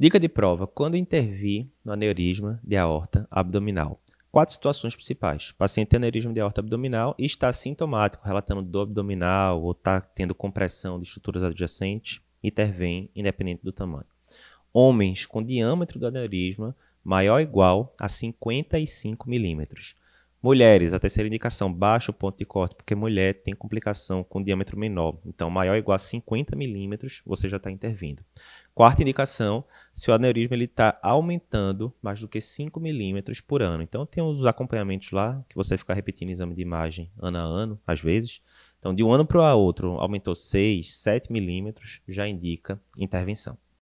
Dica de prova: quando intervir no aneurisma de aorta abdominal. Quatro situações principais. O paciente tem aneurisma de aorta abdominal e está sintomático, relatando dor abdominal ou está tendo compressão de estruturas adjacentes, intervém independente do tamanho. Homens com diâmetro do aneurisma maior ou igual a 55 milímetros. Mulheres, a terceira indicação, baixo ponto de corte, porque mulher tem complicação com diâmetro menor. Então, maior ou igual a 50 milímetros, você já está intervindo. Quarta indicação, se o aneurisma está aumentando mais do que 5 milímetros por ano. Então, tem os acompanhamentos lá, que você fica repetindo exame de imagem ano a ano, às vezes. Então, de um ano para o outro, aumentou 6, 7 milímetros, já indica intervenção.